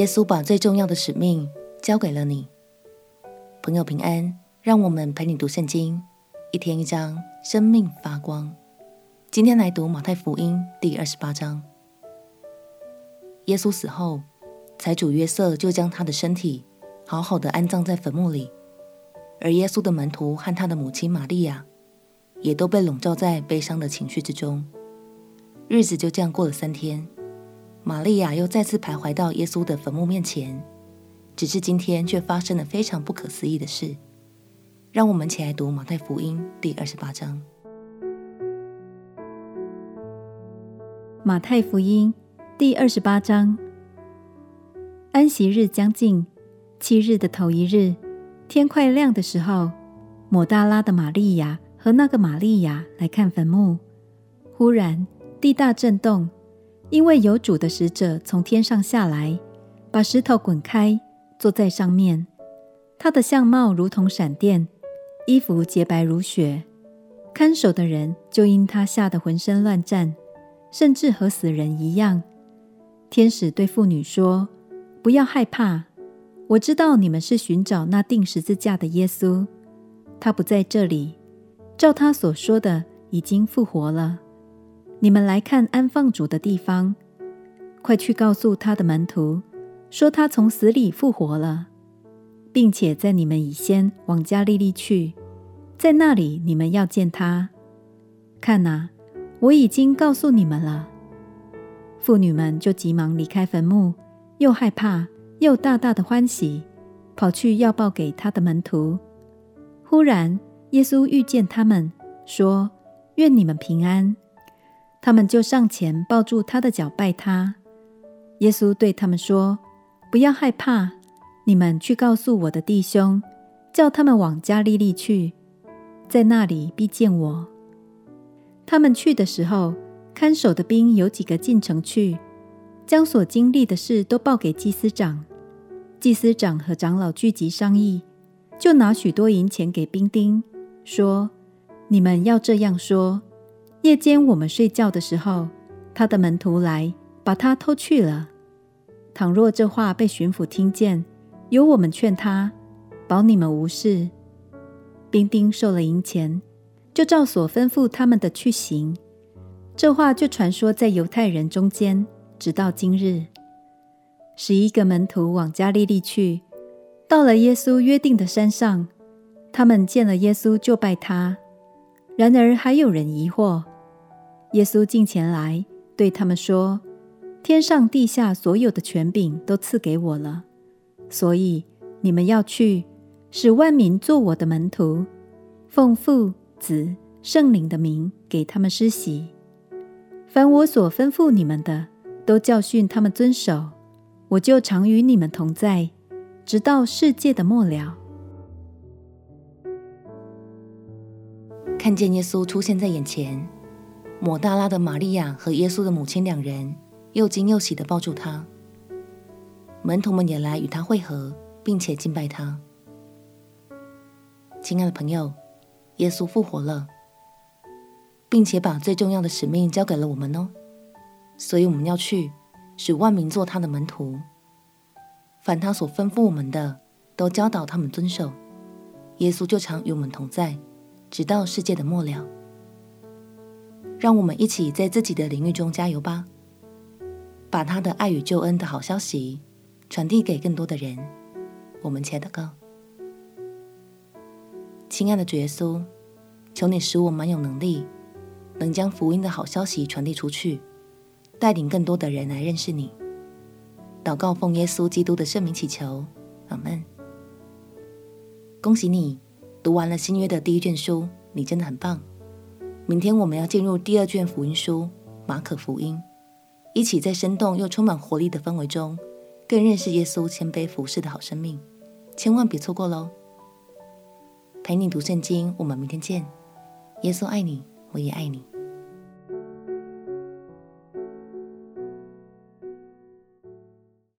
耶稣把最重要的使命交给了你。朋友平安，让我们陪你读圣经，一天一章，生命发光。今天来读马太福音第二十八章。耶稣死后，财主约瑟就将他的身体好好的安葬在坟墓里，而耶稣的门徒和他的母亲玛利亚也都被笼罩在悲伤的情绪之中。日子就这样过了三天。玛利亚又再次徘徊到耶稣的坟墓面前，只是今天却发生了非常不可思议的事。让我们一起来读马太福音第二十八章。马太福音第二十八章。安息日将近，七日的头一日，天快亮的时候，抹大拉的玛利亚和那个玛利亚来看坟墓。忽然地大震动。因为有主的使者从天上下来，把石头滚开，坐在上面。他的相貌如同闪电，衣服洁白如雪。看守的人就因他吓得浑身乱颤，甚至和死人一样。天使对妇女说：“不要害怕，我知道你们是寻找那钉十字架的耶稣，他不在这里，照他所说的，已经复活了。”你们来看安放主的地方，快去告诉他的门徒，说他从死里复活了，并且在你们以先往加利利去，在那里你们要见他。看哪，我已经告诉你们了。妇女们就急忙离开坟墓，又害怕又大大的欢喜，跑去要报给他的门徒。忽然，耶稣遇见他们，说：“愿你们平安。”他们就上前抱住他的脚拜他。耶稣对他们说：“不要害怕，你们去告诉我的弟兄，叫他们往加利利去，在那里必见我。”他们去的时候，看守的兵有几个进城去，将所经历的事都报给祭司长。祭司长和长老聚集商议，就拿许多银钱给兵丁，说：“你们要这样说。”夜间我们睡觉的时候，他的门徒来把他偷去了。倘若这话被巡抚听见，由我们劝他，保你们无事。兵丁受了银钱，就照所吩咐他们的去行。这话就传说在犹太人中间，直到今日。十一个门徒往加利利去，到了耶稣约定的山上，他们见了耶稣，就拜他。然而还有人疑惑。耶稣近前来，对他们说：“天上地下所有的权柄都赐给我了，所以你们要去，使万民做我的门徒，奉父、子、圣灵的名给他们施洗。凡我所吩咐你们的，都教训他们遵守。我就常与你们同在，直到世界的末了。”看见耶稣出现在眼前。抹大拉的玛利亚和耶稣的母亲两人又惊又喜的抱住他，门徒们也来与他会合，并且敬拜他。亲爱的朋友，耶稣复活了，并且把最重要的使命交给了我们哦，所以我们要去，使万民做他的门徒。凡他所吩咐我们的，都教导他们遵守。耶稣就常与我们同在，直到世界的末了。让我们一起在自己的领域中加油吧，把他的爱与救恩的好消息传递给更多的人。我们且祷告：亲爱的主耶稣，求你使我蛮有能力，能将福音的好消息传递出去，带领更多的人来认识你。祷告奉耶稣基督的圣名祈求，阿门。恭喜你读完了新约的第一卷书，你真的很棒。明天我们要进入第二卷福音书《马可福音》，一起在生动又充满活力的氛围中，更认识耶稣谦卑服侍的好生命。千万别错过喽！陪你读圣经，我们明天见。耶稣爱你，我也爱你。